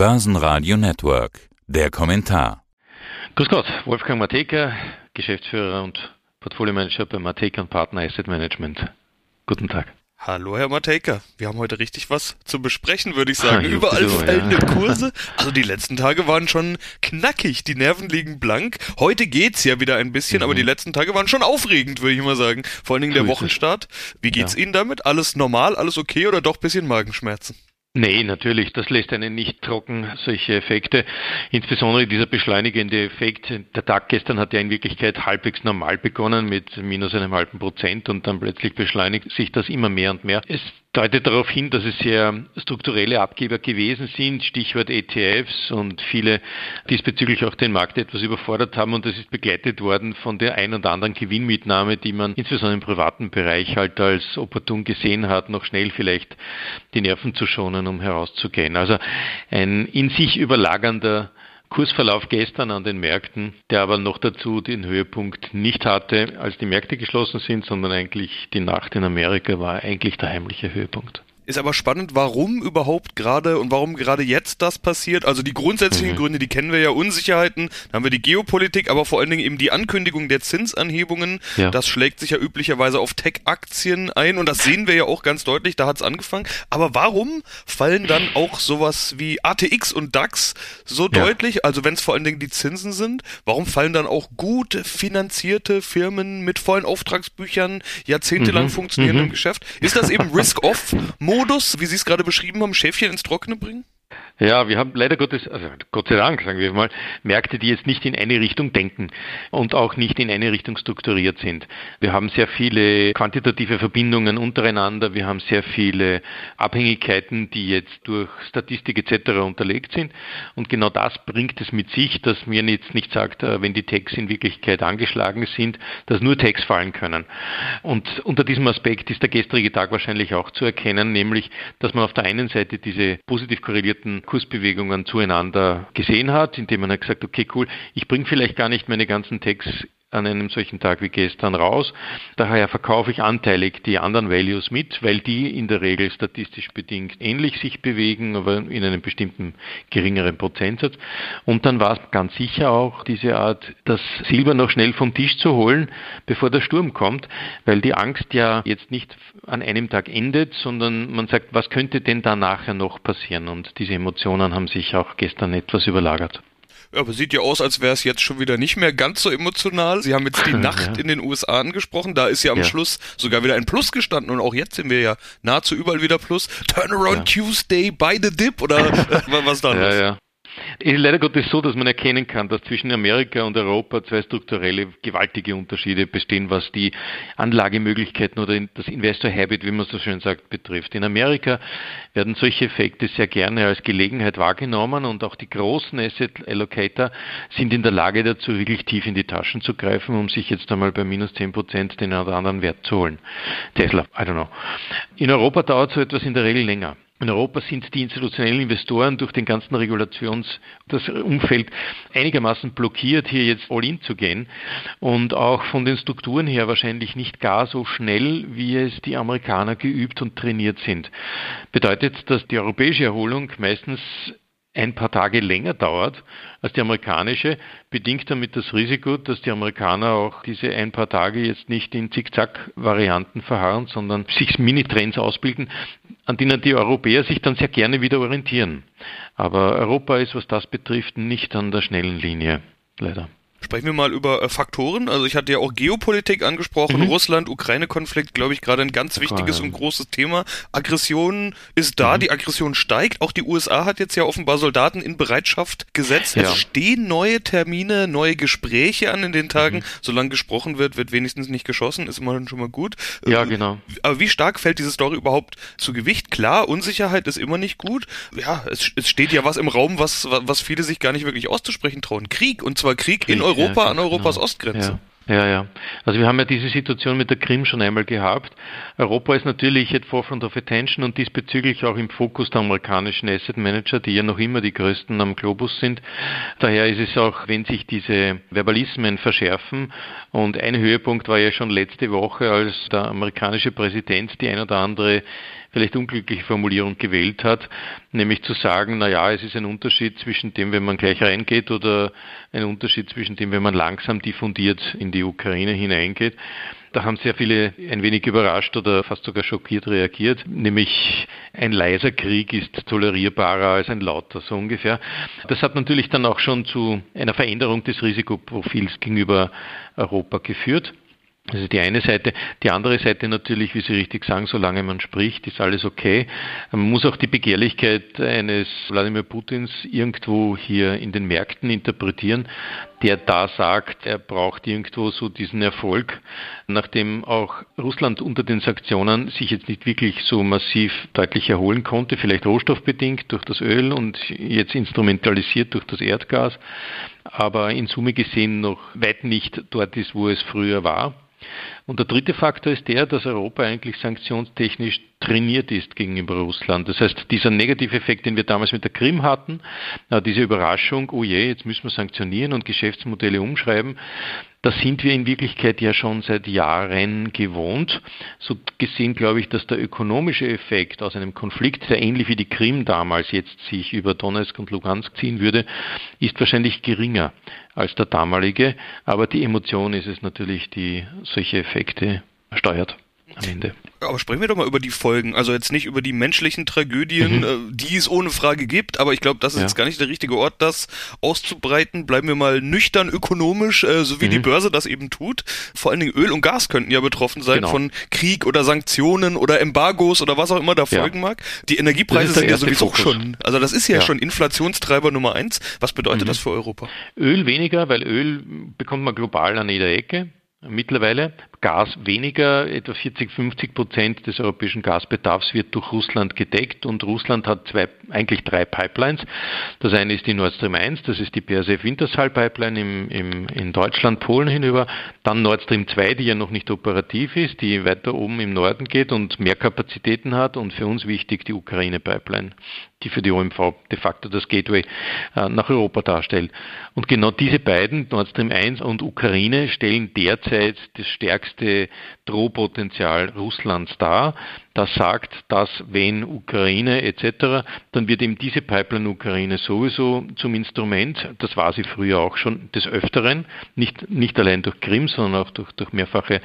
Börsenradio Network. Der Kommentar. Grüß Gott, Wolfgang Mateka, Geschäftsführer und Portfolio-Manager bei Mateka Partner Asset Management. Guten Tag. Hallo Herr Matejka, wir haben heute richtig was zu besprechen, würde ich sagen. Ah, Überall so, fallende ja. Kurse. Also die letzten Tage waren schon knackig, die Nerven liegen blank. Heute geht's ja wieder ein bisschen, mhm. aber die letzten Tage waren schon aufregend, würde ich mal sagen. Vor allen Dingen der Wochenstart. Wie geht's ja. Ihnen damit? Alles normal, alles okay oder doch bisschen Magenschmerzen? Nee, natürlich, das lässt einen nicht trocken, solche Effekte. Insbesondere dieser beschleunigende Effekt. Der Tag gestern hat ja in Wirklichkeit halbwegs normal begonnen mit minus einem halben Prozent und dann plötzlich beschleunigt sich das immer mehr und mehr. Es deutet darauf hin, dass es sehr strukturelle Abgeber gewesen sind, Stichwort ETFs und viele diesbezüglich auch den Markt etwas überfordert haben und das ist begleitet worden von der ein oder anderen Gewinnmitnahme, die man insbesondere im privaten Bereich halt als opportun gesehen hat, noch schnell vielleicht die Nerven zu schonen, um herauszugehen. Also ein in sich überlagernder Kursverlauf gestern an den Märkten, der aber noch dazu den Höhepunkt nicht hatte, als die Märkte geschlossen sind, sondern eigentlich die Nacht in Amerika war eigentlich der heimliche Höhepunkt. Ist aber spannend, warum überhaupt gerade und warum gerade jetzt das passiert. Also die grundsätzlichen mhm. Gründe, die kennen wir ja, Unsicherheiten, dann haben wir die Geopolitik, aber vor allen Dingen eben die Ankündigung der Zinsanhebungen. Ja. Das schlägt sich ja üblicherweise auf Tech-Aktien ein und das sehen wir ja auch ganz deutlich, da hat es angefangen. Aber warum fallen dann auch sowas wie ATX und DAX so ja. deutlich, also wenn es vor allen Dingen die Zinsen sind, warum fallen dann auch gut finanzierte Firmen mit vollen Auftragsbüchern, jahrzehntelang mhm. funktionierendem mhm. Geschäft? Ist das eben Risk-Off-Modus? Modus, wie Sie es gerade beschrieben haben, Schäfchen ins Trockene bringen? Ja, wir haben leider Gottes, also Gott sei Dank, sagen wir mal, Märkte, die jetzt nicht in eine Richtung denken und auch nicht in eine Richtung strukturiert sind. Wir haben sehr viele quantitative Verbindungen untereinander, wir haben sehr viele Abhängigkeiten, die jetzt durch Statistik etc. unterlegt sind. Und genau das bringt es mit sich, dass mir jetzt nicht sagt, äh, wenn die Tags in Wirklichkeit angeschlagen sind, dass nur Tags fallen können. Und unter diesem Aspekt ist der gestrige Tag wahrscheinlich auch zu erkennen, nämlich, dass man auf der einen Seite diese positiv korrelierten Kursbewegungen zueinander gesehen hat, indem man hat gesagt, okay, cool, ich bringe vielleicht gar nicht meine ganzen Tags an einem solchen Tag wie gestern raus. Daher verkaufe ich anteilig die anderen Values mit, weil die in der Regel statistisch bedingt ähnlich sich bewegen, aber in einem bestimmten geringeren Prozentsatz. Und dann war es ganz sicher auch diese Art, das Silber noch schnell vom Tisch zu holen, bevor der Sturm kommt, weil die Angst ja jetzt nicht an einem Tag endet, sondern man sagt, was könnte denn da nachher noch passieren? Und diese Emotionen haben sich auch gestern etwas überlagert. Ja, aber sieht ja aus, als wäre es jetzt schon wieder nicht mehr ganz so emotional. Sie haben jetzt die Nacht in den USA angesprochen. Da ist ja am ja. Schluss sogar wieder ein Plus gestanden und auch jetzt sind wir ja nahezu überall wieder Plus. Turnaround ja. Tuesday by the dip oder was da ja, ja. Leider Gottes so, dass man erkennen kann, dass zwischen Amerika und Europa zwei strukturelle gewaltige Unterschiede bestehen, was die Anlagemöglichkeiten oder das Investor Habit, wie man so schön sagt, betrifft. In Amerika werden solche Effekte sehr gerne als Gelegenheit wahrgenommen und auch die großen Asset Allocator sind in der Lage dazu, wirklich tief in die Taschen zu greifen, um sich jetzt einmal bei minus 10 Prozent den oder anderen Wert zu holen. Tesla, I don't know. In Europa dauert so etwas in der Regel länger. In Europa sind die institutionellen Investoren durch den ganzen Regulations- das Umfeld einigermaßen blockiert, hier jetzt all in zu gehen und auch von den Strukturen her wahrscheinlich nicht gar so schnell, wie es die Amerikaner geübt und trainiert sind. Bedeutet, dass die europäische Erholung meistens ein paar Tage länger dauert als die amerikanische, bedingt damit das Risiko, dass die Amerikaner auch diese ein paar Tage jetzt nicht in Zickzack-Varianten verharren, sondern sich Mini-Trends ausbilden, an denen die Europäer sich dann sehr gerne wieder orientieren. Aber Europa ist, was das betrifft, nicht an der schnellen Linie, leider. Sprechen wir mal über äh, Faktoren. Also ich hatte ja auch Geopolitik angesprochen. Mhm. Russland, Ukraine-Konflikt, glaube ich, gerade ein ganz wichtiges und großes Thema. Aggression ist da, mhm. die Aggression steigt. Auch die USA hat jetzt ja offenbar Soldaten in Bereitschaft gesetzt. Ja. Es stehen neue Termine, neue Gespräche an in den Tagen. Mhm. Solange gesprochen wird, wird wenigstens nicht geschossen, ist immerhin schon mal gut. Ja, ähm, genau. Aber wie stark fällt diese Story überhaupt zu Gewicht? Klar, Unsicherheit ist immer nicht gut. Ja, es, es steht ja was im Raum, was, was viele sich gar nicht wirklich auszusprechen trauen. Krieg, und zwar Krieg, Krieg in Europa ja, an Europas genau. Ostgrenze. Ja. Ja, ja. Also wir haben ja diese Situation mit der Krim schon einmal gehabt. Europa ist natürlich jetzt Forefront of Attention und diesbezüglich auch im Fokus der amerikanischen Asset Manager, die ja noch immer die größten am Globus sind. Daher ist es auch, wenn sich diese Verbalismen verschärfen und ein Höhepunkt war ja schon letzte Woche, als der amerikanische Präsident die ein oder andere vielleicht unglückliche Formulierung gewählt hat, nämlich zu sagen, na ja, es ist ein Unterschied zwischen dem, wenn man gleich reingeht oder ein Unterschied zwischen dem, wenn man langsam diffundiert in die Ukraine hineingeht. Da haben sehr viele ein wenig überrascht oder fast sogar schockiert reagiert, nämlich ein leiser Krieg ist tolerierbarer als ein lauter, so ungefähr. Das hat natürlich dann auch schon zu einer Veränderung des Risikoprofils gegenüber Europa geführt. Das ist die eine Seite. Die andere Seite natürlich, wie Sie richtig sagen, solange man spricht, ist alles okay. Man muss auch die Begehrlichkeit eines Wladimir Putins irgendwo hier in den Märkten interpretieren, der da sagt, er braucht irgendwo so diesen Erfolg, nachdem auch Russland unter den Sanktionen sich jetzt nicht wirklich so massiv deutlich erholen konnte, vielleicht rohstoffbedingt durch das Öl und jetzt instrumentalisiert durch das Erdgas, aber in Summe gesehen noch weit nicht dort ist, wo es früher war. Und der dritte Faktor ist der, dass Europa eigentlich sanktionstechnisch trainiert ist gegenüber Russland. Das heißt, dieser negative Effekt, den wir damals mit der Krim hatten, diese Überraschung, oh je, jetzt müssen wir sanktionieren und Geschäftsmodelle umschreiben, das sind wir in Wirklichkeit ja schon seit Jahren gewohnt. So gesehen glaube ich, dass der ökonomische Effekt aus einem Konflikt, der ähnlich wie die Krim damals jetzt sich über Donetsk und Lugansk ziehen würde, ist wahrscheinlich geringer als der damalige. Aber die Emotion ist es natürlich, die solche Effekte steuert am Ende. Aber sprechen wir doch mal über die Folgen. Also jetzt nicht über die menschlichen Tragödien, mhm. Äh, die es ohne Frage gibt, aber ich glaube, das ist ja. jetzt gar nicht der richtige Ort, das auszubreiten. Bleiben wir mal nüchtern ökonomisch, äh, so wie mhm. die Börse das eben tut. Vor allen Dingen Öl und Gas könnten ja betroffen sein genau. von Krieg oder Sanktionen oder Embargos oder was auch immer da folgen ja. mag. Die Energiepreise sind ja sowieso Fokus. schon, also das ist ja, ja, schon Inflationstreiber Nummer eins. Was bedeutet mhm. das für Europa? Öl weniger, weil Öl bekommt man global an jeder Ecke mittlerweile. Gas weniger, etwa 40, 50 Prozent des europäischen Gasbedarfs wird durch Russland gedeckt und Russland hat zwei, eigentlich drei Pipelines. Das eine ist die Nord Stream 1, das ist die BASF Wintershall Pipeline im, im, in Deutschland, Polen hinüber. Dann Nord Stream 2, die ja noch nicht operativ ist, die weiter oben im Norden geht und mehr Kapazitäten hat und für uns wichtig die Ukraine Pipeline die für die OMV de facto das Gateway äh, nach Europa darstellt. Und genau diese beiden, Nord Stream 1 und Ukraine, stellen derzeit das stärkste Drohpotenzial Russlands dar. Das sagt, dass wenn Ukraine etc., dann wird eben diese Pipeline Ukraine sowieso zum Instrument. Das war sie früher auch schon des Öfteren, nicht, nicht allein durch Krim, sondern auch durch, durch mehrfache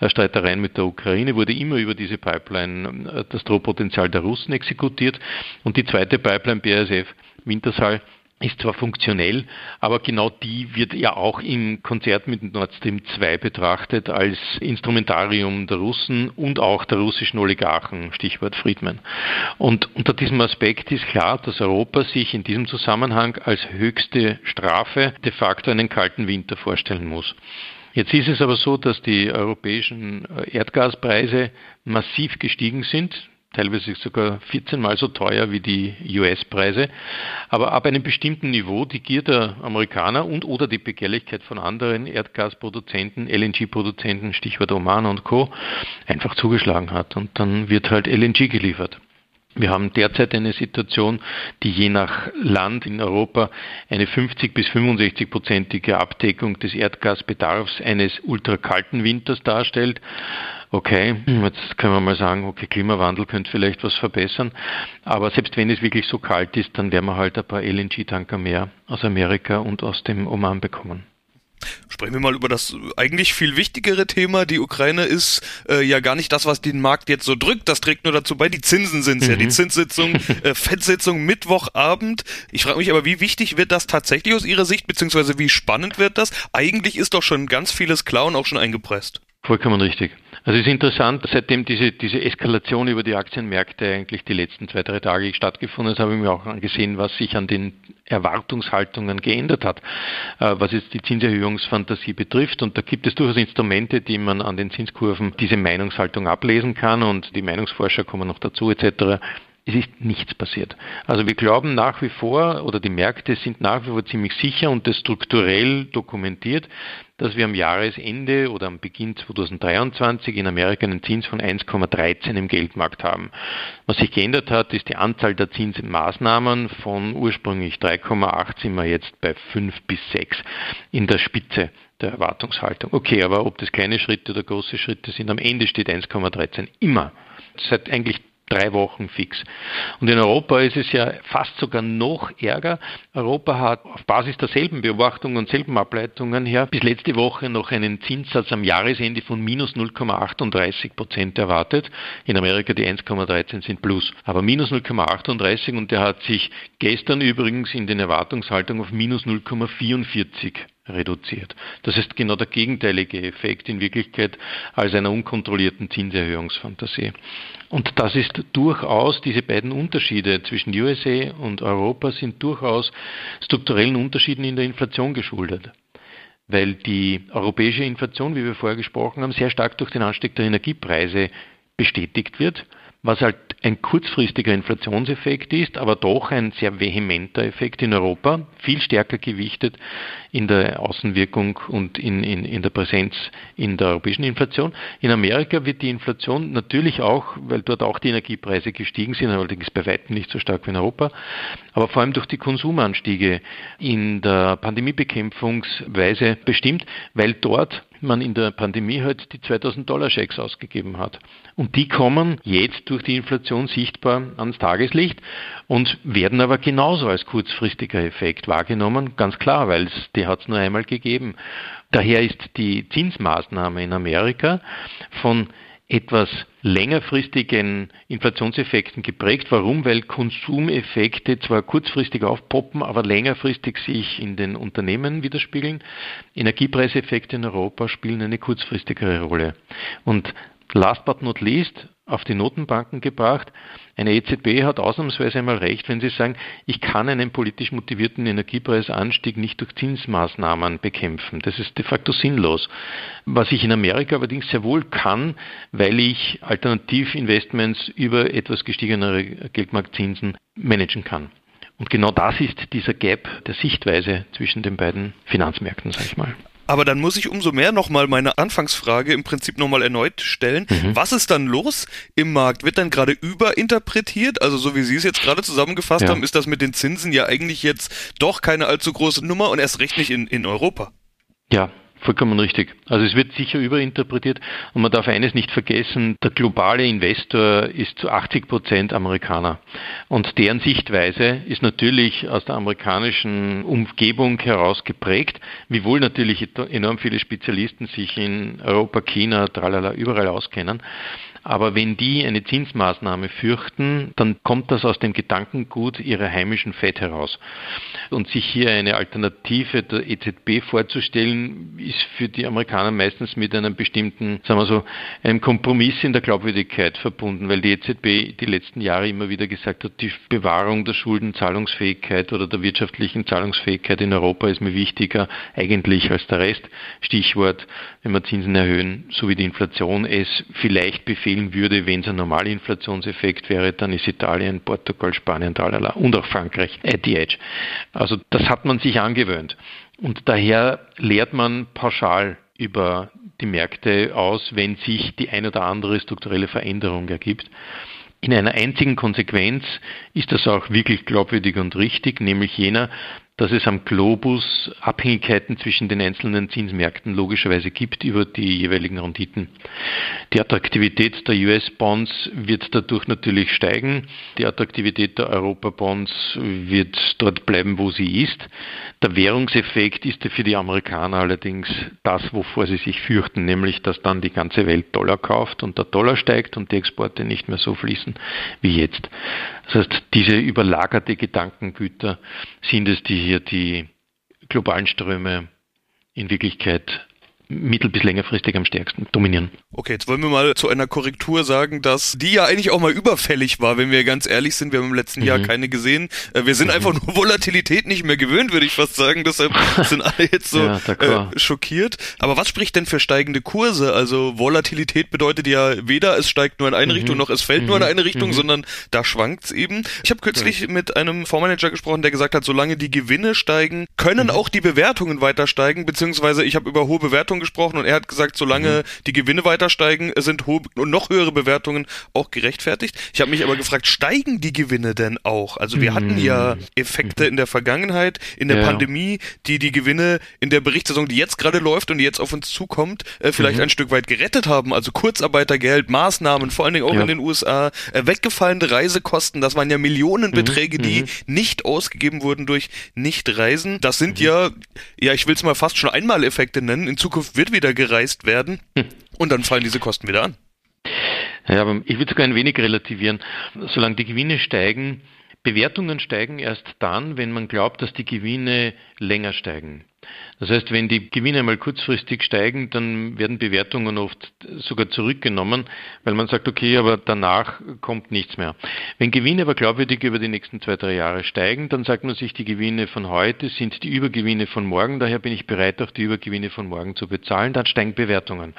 äh, Streitereien mit der Ukraine, wurde immer über diese Pipeline äh, das Drohpotenzial der Russen exekutiert. Und die zweite Pipeline BASF Wintershall ist zwar funktionell, aber genau die wird ja auch im Konzert mit Nord Stream 2 betrachtet als Instrumentarium der Russen und auch der russischen Oligarchen, Stichwort Friedman. Und unter diesem Aspekt ist klar, dass Europa sich in diesem Zusammenhang als höchste Strafe de facto einen kalten Winter vorstellen muss. Jetzt ist es aber so, dass die europäischen Erdgaspreise massiv gestiegen sind teilweise sogar 14 mal so teuer wie die US-Preise. Aber ab einem bestimmten Niveau die Gier der Amerikaner und oder die Begehrlichkeit von anderen Erdgasproduzenten, LNG-Produzenten, Stichwort Oman und Co., einfach zugeschlagen hat. Und dann wird halt LNG geliefert. Wir haben derzeit eine Situation, die je nach Land in Europa eine 50 bis 65 prozentige Abdeckung des Erdgasbedarfs eines ultrakalten Winters darstellt. Okay, jetzt können wir mal sagen, okay, Klimawandel könnte vielleicht was verbessern, aber selbst wenn es wirklich so kalt ist, dann werden wir halt ein paar LNG-Tanker mehr aus Amerika und aus dem Oman bekommen. Sprechen wir mal über das eigentlich viel wichtigere Thema. Die Ukraine ist äh, ja gar nicht das, was den Markt jetzt so drückt. Das trägt nur dazu bei. Die Zinsen sind es mhm. ja. Die mhm. Zinssitzung, äh, Fettsitzung Mittwochabend. Ich frage mich aber, wie wichtig wird das tatsächlich aus Ihrer Sicht, beziehungsweise wie spannend wird das? Eigentlich ist doch schon ganz vieles klar und auch schon eingepresst. Vollkommen richtig. Also es ist interessant, seitdem diese, diese Eskalation über die Aktienmärkte eigentlich die letzten zwei, drei Tage stattgefunden hat, habe ich mir auch angesehen, was sich an den Erwartungshaltungen geändert hat, äh, was jetzt die Zinserhöhungsfantasie betrifft. Und da gibt es durchaus Instrumente, die man an den Zinskurven diese Meinungshaltung ablesen kann und die Meinungsforscher kommen noch dazu etc es ist nichts passiert. Also wir glauben nach wie vor, oder die Märkte sind nach wie vor ziemlich sicher und das strukturell dokumentiert, dass wir am Jahresende oder am Beginn 2023 in Amerika einen Zins von 1,13 im Geldmarkt haben. Was sich geändert hat, ist die Anzahl der Zinsmaßnahmen von ursprünglich 3,8 sind wir jetzt bei 5 bis 6 in der Spitze der Erwartungshaltung. Okay, aber ob das kleine Schritte oder große Schritte sind, am Ende steht 1,13 immer. Seit eigentlich drei Wochen fix. Und in Europa ist es ja fast sogar noch ärger. Europa hat auf Basis derselben Beobachtungen und selben Ableitungen her bis letzte Woche noch einen Zinssatz am Jahresende von minus 0,38 Prozent erwartet. In Amerika die 1,13 sind plus. Aber minus 0,38 und der hat sich gestern übrigens in den Erwartungshaltungen auf minus 0,44 reduziert. Das ist genau der gegenteilige Effekt in Wirklichkeit als einer unkontrollierten Zinserhöhungsfantasie. Und das ist durchaus, diese beiden Unterschiede zwischen USA und Europa sind durchaus strukturellen Unterschieden in der Inflation geschuldet weil die europäische Inflation, wie wir vorher gesprochen haben, sehr stark durch den Anstieg der Energiepreise bestätigt wird was halt ein kurzfristiger Inflationseffekt ist, aber doch ein sehr vehementer Effekt in Europa, viel stärker gewichtet in der Außenwirkung und in, in, in der Präsenz in der europäischen Inflation. In Amerika wird die Inflation natürlich auch, weil dort auch die Energiepreise gestiegen sind, allerdings bei weitem nicht so stark wie in Europa, aber vor allem durch die Konsumanstiege in der Pandemiebekämpfungsweise bestimmt, weil dort man in der Pandemie halt die 2000 Dollar Schecks ausgegeben hat. Und die kommen jetzt durch die Inflation sichtbar ans Tageslicht und werden aber genauso als kurzfristiger Effekt wahrgenommen, ganz klar, weil es die hat es nur einmal gegeben. Daher ist die Zinsmaßnahme in Amerika von etwas längerfristigen Inflationseffekten geprägt. Warum? Weil Konsumeffekte zwar kurzfristig aufpoppen, aber längerfristig sich in den Unternehmen widerspiegeln. Energiepreiseffekte in Europa spielen eine kurzfristigere Rolle. Und last but not least, auf die Notenbanken gebracht. Eine EZB hat ausnahmsweise einmal recht, wenn sie sagen, ich kann einen politisch motivierten Energiepreisanstieg nicht durch Zinsmaßnahmen bekämpfen. Das ist de facto sinnlos. Was ich in Amerika allerdings sehr wohl kann, weil ich Alternativinvestments über etwas gestiegenere Geldmarktzinsen managen kann. Und genau das ist dieser Gap der Sichtweise zwischen den beiden Finanzmärkten, sage ich mal. Aber dann muss ich umso mehr nochmal meine Anfangsfrage im Prinzip nochmal erneut stellen. Mhm. Was ist dann los im Markt? Wird dann gerade überinterpretiert? Also so wie Sie es jetzt gerade zusammengefasst ja. haben, ist das mit den Zinsen ja eigentlich jetzt doch keine allzu große Nummer und erst recht nicht in, in Europa. Ja, Vollkommen richtig. Also es wird sicher überinterpretiert und man darf eines nicht vergessen, der globale Investor ist zu 80 Prozent Amerikaner und deren Sichtweise ist natürlich aus der amerikanischen Umgebung heraus geprägt, wiewohl natürlich enorm viele Spezialisten sich in Europa, China, tralala, überall auskennen. Aber wenn die eine Zinsmaßnahme fürchten, dann kommt das aus dem Gedankengut ihrer heimischen Fed heraus. Und sich hier eine Alternative der EZB vorzustellen, ist für die Amerikaner meistens mit einem bestimmten, sagen wir so, einem Kompromiss in der Glaubwürdigkeit verbunden, weil die EZB die letzten Jahre immer wieder gesagt hat, die Bewahrung der Schuldenzahlungsfähigkeit oder der wirtschaftlichen Zahlungsfähigkeit in Europa ist mir wichtiger eigentlich als der Rest. Stichwort, wenn wir Zinsen erhöhen, so wie die Inflation es vielleicht befehlt, fehlen würde, wenn es ein normaler Inflationseffekt wäre, dann ist Italien, Portugal, Spanien, tralala und auch Frankreich at the edge. Also das hat man sich angewöhnt. Und daher lehrt man pauschal über die Märkte aus, wenn sich die ein oder andere strukturelle Veränderung ergibt. In einer einzigen Konsequenz ist das auch wirklich glaubwürdig und richtig, nämlich jener, dass es am Globus Abhängigkeiten zwischen den einzelnen Zinsmärkten logischerweise gibt über die jeweiligen Renditen. Die Attraktivität der US-Bonds wird dadurch natürlich steigen. Die Attraktivität der Europa-Bonds wird dort bleiben, wo sie ist. Der Währungseffekt ist für die Amerikaner allerdings das, wovor sie sich fürchten, nämlich dass dann die ganze Welt Dollar kauft und der Dollar steigt und die Exporte nicht mehr so fließen wie jetzt. Das heißt, diese überlagerte Gedankengüter sind es, die hier die globalen Ströme in Wirklichkeit mittel- bis längerfristig am stärksten dominieren. Okay, jetzt wollen wir mal zu einer Korrektur sagen, dass die ja eigentlich auch mal überfällig war, wenn wir ganz ehrlich sind. Wir haben im letzten mhm. Jahr keine gesehen. Äh, wir sind mhm. einfach nur Volatilität nicht mehr gewöhnt, würde ich fast sagen. Deshalb sind alle jetzt so ja, äh, schockiert. Aber was spricht denn für steigende Kurse? Also Volatilität bedeutet ja weder es steigt nur in eine mhm. Richtung, noch es fällt nur in mhm. eine Richtung, mhm. sondern da schwankt's eben. Ich habe kürzlich ja. mit einem Fondsmanager gesprochen, der gesagt hat, solange die Gewinne steigen, können mhm. auch die Bewertungen weiter steigen, beziehungsweise ich habe über hohe Bewertungen Bewertungen gesprochen und er hat gesagt, solange mhm. die Gewinne weiter steigen, sind noch höhere Bewertungen auch gerechtfertigt. Ich habe mich aber gefragt, steigen die Gewinne denn auch? Also wir mhm. hatten ja Effekte in der Vergangenheit, in der ja. Pandemie, die die Gewinne in der Berichtssaison, die jetzt gerade läuft und die jetzt auf uns zukommt, äh, vielleicht mhm. ein Stück weit gerettet haben. Also Kurzarbeitergeld, Maßnahmen, vor allen Dingen auch ja. in den USA, äh, weggefallene Reisekosten, das waren ja Millionenbeträge, die mhm. nicht ausgegeben wurden durch Nichtreisen. Das sind mhm. ja, ja, ich will es mal fast schon Einmaleffekte nennen. In Zukunft wird wieder gereist werden hm. und dann fallen diese Kosten wieder an. Ja, aber ich würde sogar ein wenig relativieren. Solange die Gewinne steigen, Bewertungen steigen erst dann, wenn man glaubt, dass die Gewinne länger steigen. Das heißt, wenn die Gewinne mal kurzfristig steigen, dann werden Bewertungen oft sogar zurückgenommen, weil man sagt, okay, aber danach kommt nichts mehr. Wenn Gewinne aber glaubwürdig über die nächsten zwei, drei Jahre steigen, dann sagt man sich, die Gewinne von heute sind die Übergewinne von morgen, daher bin ich bereit, auch die Übergewinne von morgen zu bezahlen, dann steigen Bewertungen.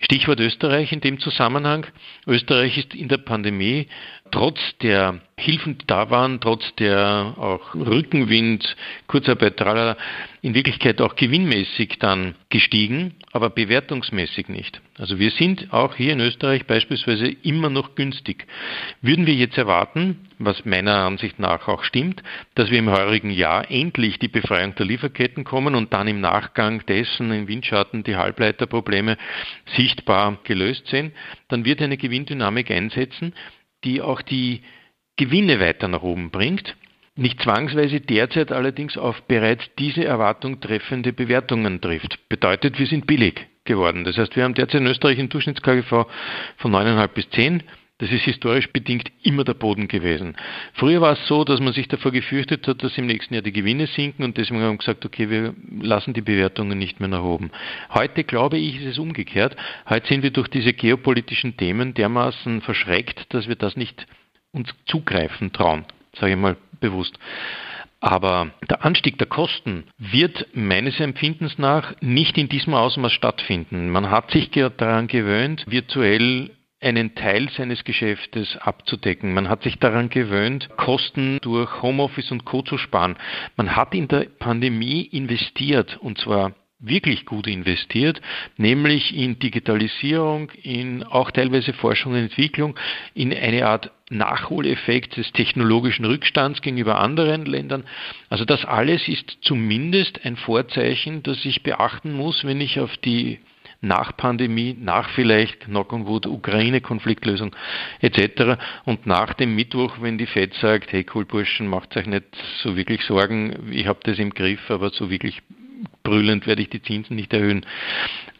Stichwort Österreich in dem Zusammenhang. Österreich ist in der Pandemie trotz der Hilfen, die da waren, trotz der auch Rückenwind, Kurzarbeit, tralala, in Wirklichkeit auch gewinnmäßig dann gestiegen, aber bewertungsmäßig nicht. Also wir sind auch hier in Österreich beispielsweise immer noch günstig. Würden wir jetzt erwarten, was meiner Ansicht nach auch stimmt, dass wir im heurigen Jahr endlich die Befreiung der Lieferketten kommen und dann im Nachgang dessen im Windschatten die Halbleiterprobleme sichtbar gelöst sind, dann wird eine Gewinndynamik einsetzen, die auch die Gewinne weiter nach oben bringt. Nicht zwangsweise derzeit allerdings auf bereits diese Erwartung treffende Bewertungen trifft. Bedeutet, wir sind billig geworden. Das heißt, wir haben derzeit in Österreich einen Durchschnitts-KGV von 9,5 bis 10. Das ist historisch bedingt immer der Boden gewesen. Früher war es so, dass man sich davor gefürchtet hat, dass im nächsten Jahr die Gewinne sinken und deswegen haben wir gesagt, okay, wir lassen die Bewertungen nicht mehr nach oben. Heute glaube ich, ist es umgekehrt. Heute sind wir durch diese geopolitischen Themen dermaßen verschreckt, dass wir das nicht uns zugreifen trauen, sage ich mal bewusst. Aber der Anstieg der Kosten wird meines Empfindens nach nicht in diesem Ausmaß stattfinden. Man hat sich daran gewöhnt, virtuell einen Teil seines Geschäftes abzudecken. Man hat sich daran gewöhnt, Kosten durch Homeoffice und Co. zu sparen. Man hat in der Pandemie investiert und zwar wirklich gut investiert, nämlich in Digitalisierung, in auch teilweise Forschung und Entwicklung, in eine Art Nachholeffekt des technologischen Rückstands gegenüber anderen Ländern. Also das alles ist zumindest ein Vorzeichen, das ich beachten muss, wenn ich auf die nach Pandemie, nach vielleicht Knock on Wood, Ukraine-Konfliktlösung etc. Und nach dem Mittwoch, wenn die FED sagt, hey cool Burschen, macht euch nicht so wirklich Sorgen, ich habe das im Griff, aber so wirklich brüllend werde ich die Zinsen nicht erhöhen.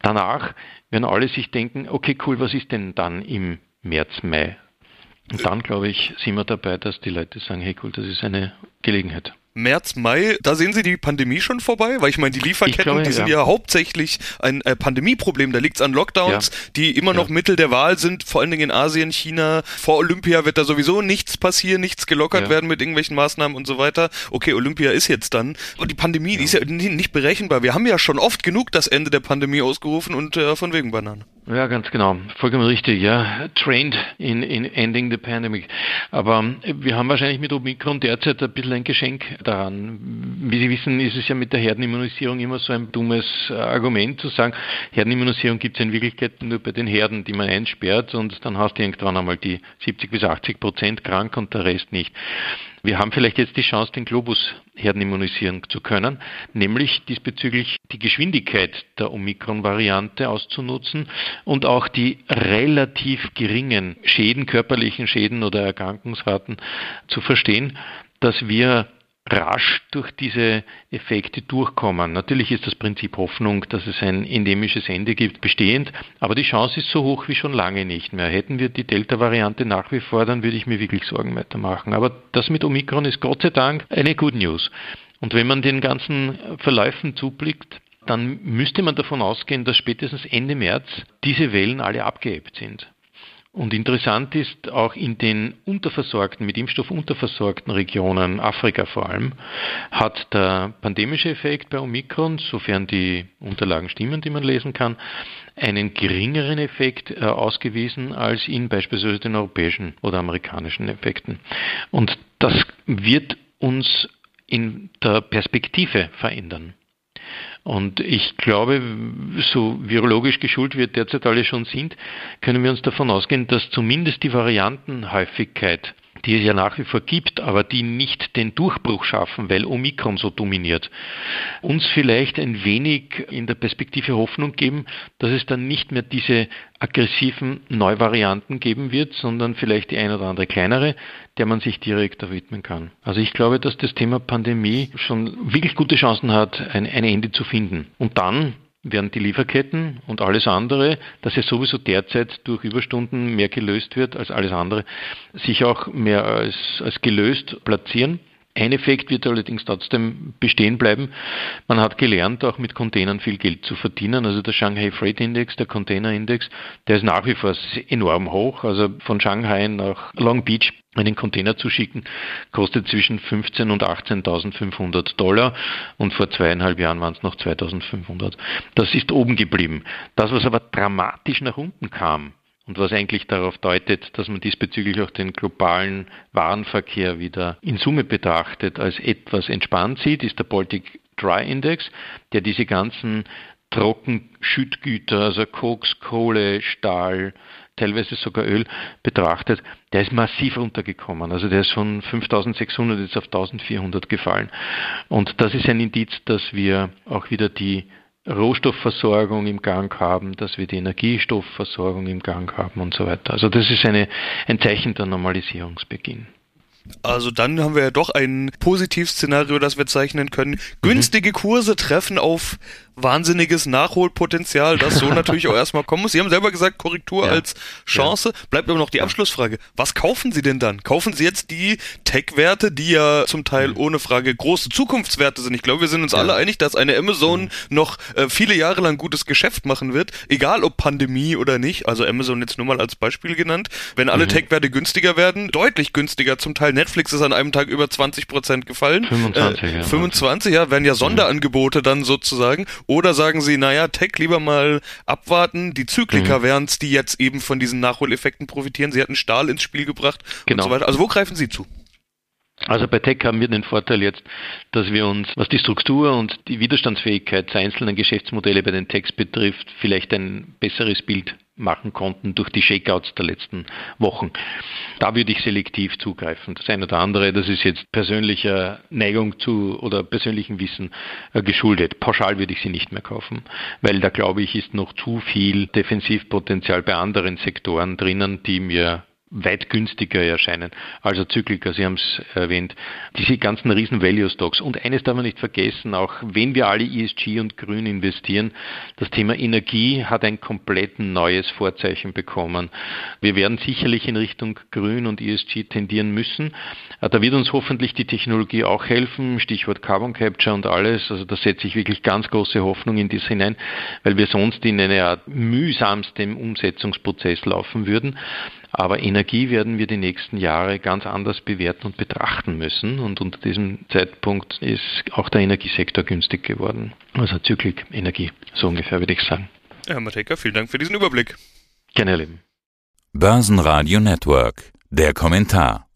Danach werden alle sich denken, okay cool, was ist denn dann im März, Mai? Und dann, glaube ich, sind wir dabei, dass die Leute sagen, hey cool, das ist eine Gelegenheit. März, Mai, da sehen Sie die Pandemie schon vorbei? Weil ich meine, die Lieferketten, glaube, die sind ja, ja hauptsächlich ein äh, Pandemieproblem. Da liegt es an Lockdowns, ja. die immer noch ja. Mittel der Wahl sind, vor allen Dingen in Asien, China. Vor Olympia wird da sowieso nichts passieren, nichts gelockert werden mit irgendwelchen Maßnahmen und so weiter. Okay, Olympia ist jetzt dann. Und die Pandemie, die ist ja nicht berechenbar. Wir haben ja schon oft genug das Ende der Pandemie ausgerufen und äh, von wegen Bananen. Ja, ganz genau. Vollkommen richtig, ja. Trained in, in ending the pandemic. Aber wir haben wahrscheinlich mit Omikron derzeit ein bisschen ein Geschenk daran. Wie Sie wissen, ist es ja mit der Herdenimmunisierung immer so ein dummes Argument zu sagen, Herdenimmunisierung gibt es in Wirklichkeit nur bei den Herden, die man einsperrt und dann hast du irgendwann einmal die 70 bis 80 Prozent krank und der Rest nicht. Wir haben vielleicht jetzt die Chance, den Globus herdenimmunisieren zu können, nämlich diesbezüglich die Geschwindigkeit der Omikron-Variante auszunutzen und auch die relativ geringen Schäden, körperlichen Schäden oder Erkrankungsraten zu verstehen, dass wir rasch durch diese Effekte durchkommen. Natürlich ist das Prinzip Hoffnung, dass es ein endemisches Ende gibt, bestehend, aber die Chance ist so hoch wie schon lange nicht mehr. Hätten wir die Delta-Variante nach wie vor, dann würde ich mir wirklich Sorgen weitermachen. Aber das mit Omikron ist Gott sei Dank eine Good News. Und wenn man den ganzen Verläufen zublickt, dann müsste man davon ausgehen, dass spätestens Ende März diese Wellen alle abgeebbt sind. Und interessant ist auch in den unterversorgten, mit Impfstoff unterversorgten Regionen, Afrika vor allem, hat der pandemische Effekt bei Omikron, sofern die Unterlagen stimmen, die man lesen kann, einen geringeren Effekt äh, ausgewiesen als in beispielsweise den europäischen oder amerikanischen Effekten. Und das wird uns in der Perspektive verändern. Und ich glaube, so virologisch geschult wir derzeit alle schon sind, können wir uns davon ausgehen, dass zumindest die Variantenhäufigkeit die es ja nach wie vor gibt, aber die nicht den Durchbruch schaffen, weil Omikron so dominiert, uns vielleicht ein wenig in der Perspektive Hoffnung geben, dass es dann nicht mehr diese aggressiven Neuvarianten geben wird, sondern vielleicht die ein oder andere kleinere, der man sich direkt widmen kann. Also ich glaube, dass das Thema Pandemie schon wirklich gute Chancen hat, ein, ein Ende zu finden. Und dann während die Lieferketten und alles andere, das ja sowieso derzeit durch Überstunden mehr gelöst wird als alles andere, sich auch mehr als, als gelöst platzieren. Ein Effekt wird allerdings trotzdem bestehen bleiben. Man hat gelernt, auch mit Containern viel Geld zu verdienen. Also der Shanghai Freight Index, der Container Index, der ist nach wie vor enorm hoch. Also von Shanghai nach Long Beach einen Container zu schicken, kostet zwischen 15.000 und 18.500 Dollar und vor zweieinhalb Jahren waren es noch 2.500. Das ist oben geblieben. Das, was aber dramatisch nach unten kam, und was eigentlich darauf deutet, dass man diesbezüglich auch den globalen Warenverkehr wieder in Summe betrachtet als etwas entspannt sieht, ist der Baltic Dry Index, der diese ganzen Trockenschüttgüter, also Koks, Kohle, Stahl, teilweise sogar Öl betrachtet, der ist massiv runtergekommen. Also der ist von 5600 jetzt auf 1400 gefallen. Und das ist ein Indiz, dass wir auch wieder die Rohstoffversorgung im Gang haben, dass wir die Energiestoffversorgung im Gang haben und so weiter. Also das ist eine, ein Zeichen der Normalisierungsbeginn. Also dann haben wir ja doch ein Positivszenario, das wir zeichnen können. Günstige Kurse treffen auf wahnsinniges Nachholpotenzial, das so natürlich auch erstmal kommen muss. Sie haben selber gesagt, Korrektur ja. als Chance. Ja. Bleibt aber noch die Abschlussfrage. Was kaufen Sie denn dann? Kaufen Sie jetzt die Tech-Werte, die ja zum Teil mhm. ohne Frage große Zukunftswerte sind? Ich glaube, wir sind uns alle einig, dass eine Amazon noch äh, viele Jahre lang gutes Geschäft machen wird, egal ob Pandemie oder nicht. Also Amazon jetzt nur mal als Beispiel genannt. Wenn alle mhm. Tech-Werte günstiger werden, deutlich günstiger zum Teil. Netflix ist an einem Tag über 20 Prozent gefallen. 25, äh, ja. 25, ja, werden ja Sonderangebote dann sozusagen. Oder sagen Sie, naja, Tech lieber mal abwarten, die Zyklika mhm. wären es, die jetzt eben von diesen Nachholeffekten profitieren. Sie hatten Stahl ins Spiel gebracht genau. und so weiter. Also wo greifen Sie zu? Also bei Tech haben wir den Vorteil jetzt, dass wir uns, was die Struktur und die Widerstandsfähigkeit der einzelnen Geschäftsmodelle bei den Techs betrifft, vielleicht ein besseres Bild machen konnten durch die Shakeouts der letzten Wochen. Da würde ich selektiv zugreifen. Das eine oder andere, das ist jetzt persönlicher Neigung zu oder persönlichem Wissen äh, geschuldet. Pauschal würde ich sie nicht mehr kaufen, weil da glaube ich, ist noch zu viel Defensivpotenzial bei anderen Sektoren drinnen, die mir weit günstiger erscheinen. Also Zyklika, Sie haben es erwähnt, diese ganzen riesen Value Stocks. Und eines darf man nicht vergessen, auch wenn wir alle ESG und Grün investieren, das Thema Energie hat ein komplett neues Vorzeichen bekommen. Wir werden sicherlich in Richtung Grün und ESG tendieren müssen. Da wird uns hoffentlich die Technologie auch helfen, Stichwort Carbon Capture und alles. Also da setze ich wirklich ganz große Hoffnung in das hinein, weil wir sonst in eine Art mühsamsten Umsetzungsprozess laufen würden. Aber Energie werden wir die nächsten Jahre ganz anders bewerten und betrachten müssen. Und unter diesem Zeitpunkt ist auch der Energiesektor günstig geworden. Also Zyklik, Energie, so ungefähr würde ich sagen. Herr Mateka, vielen Dank für diesen Überblick. Gerne, Leben. Börsenradio Network, der Kommentar.